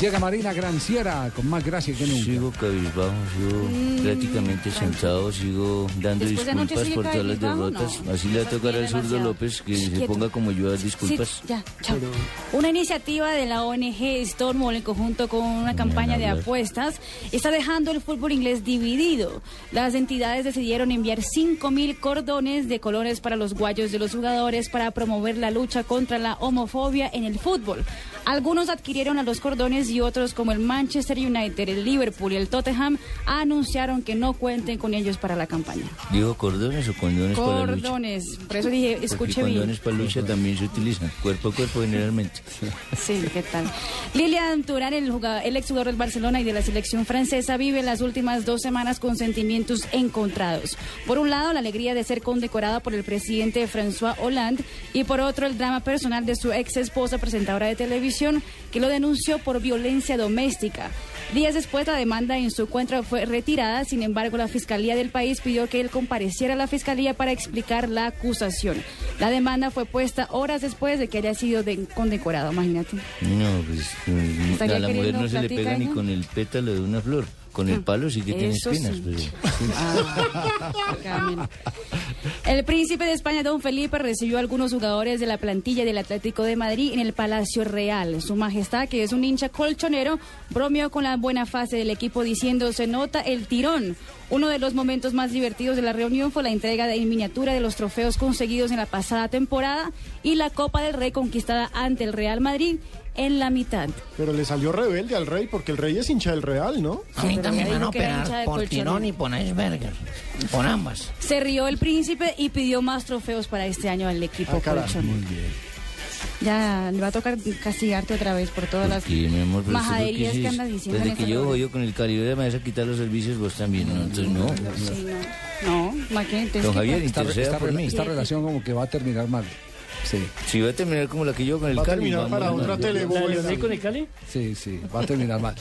Llega Marina Granciera con más gracia que nunca. Sigo cabizbajo, sigo prácticamente sentado, sigo dando Después disculpas por todas las derrotas. no. Así le va a tocar al zurdo. López que se Quieto. ponga como yo a dar disculpas. Sí, ya, chao. Una iniciativa de la ONG Stonewall en conjunto con una campaña de apuestas está dejando el fútbol inglés dividido. Las entidades decidieron enviar 5 mil cordones de colores para los guayos de los jugadores para promover la lucha contra la homofobia en el fútbol. Algunos adquirieron a los cordones y otros como el Manchester United, el Liverpool y el Tottenham anunciaron que no cuenten con ellos para la campaña. ¿Digo cordones o condones para la lucha? Cordones, por eso dije, escuche bien. condones para lucha también se utilizan, cuerpo a cuerpo generalmente. Sí, ¿qué tal? Lilian Turán, el, jugador, el exjugador del Barcelona y de la selección francesa, vive las últimas dos semanas con sentimientos encontrados. Por un lado, la alegría de ser condecorada por el presidente François Hollande y por otro, el drama personal de su ex esposa, presentadora de televisión, que lo denunció por violencia doméstica. Días después, la demanda en su contra fue retirada. Sin embargo, la fiscalía del país pidió que él compareciera a la fiscalía para explicar la acusación. La demanda fue puesta horas después de que haya sido de- condecorado, imagínate. No, pues ¿Estaría a la mujer no se le pega ni con el pétalo de una flor. Con el palo sí que tiene espinas. sí. pero- Ah. El príncipe de España, don Felipe, recibió a algunos jugadores de la plantilla del Atlético de Madrid en el Palacio Real. Su majestad, que es un hincha colchonero, bromeó con la buena fase del equipo diciendo se nota el tirón. Uno de los momentos más divertidos de la reunión fue la entrega de en miniatura de los trofeos conseguidos en la pasada temporada y la Copa del Rey conquistada ante el Real Madrid en la mitad. Pero le salió rebelde al rey, porque el rey es hincha del Real, ¿no? A mí también van a operar por tirón y por iceberger. Por ambas. Se rió el príncipe y pidió más trofeos para este año al equipo Ah, caramba. colchonero. Ya le va a tocar castigarte otra vez por todas las amor, majaderías que que andas diciendo. en Desde que yo voy con el Caribe me vas a quitar los servicios, vos también, ¿no? Entonces, no. Sí, no. No, más que entonces, Don ¿qué Javier, esta relación como que va a terminar mal. Sí, Si va a terminar como la que yo con el Va a Cali. terminar para otra tele. ¿La de Leonel con el Cali? sí, sí, va a terminar mal.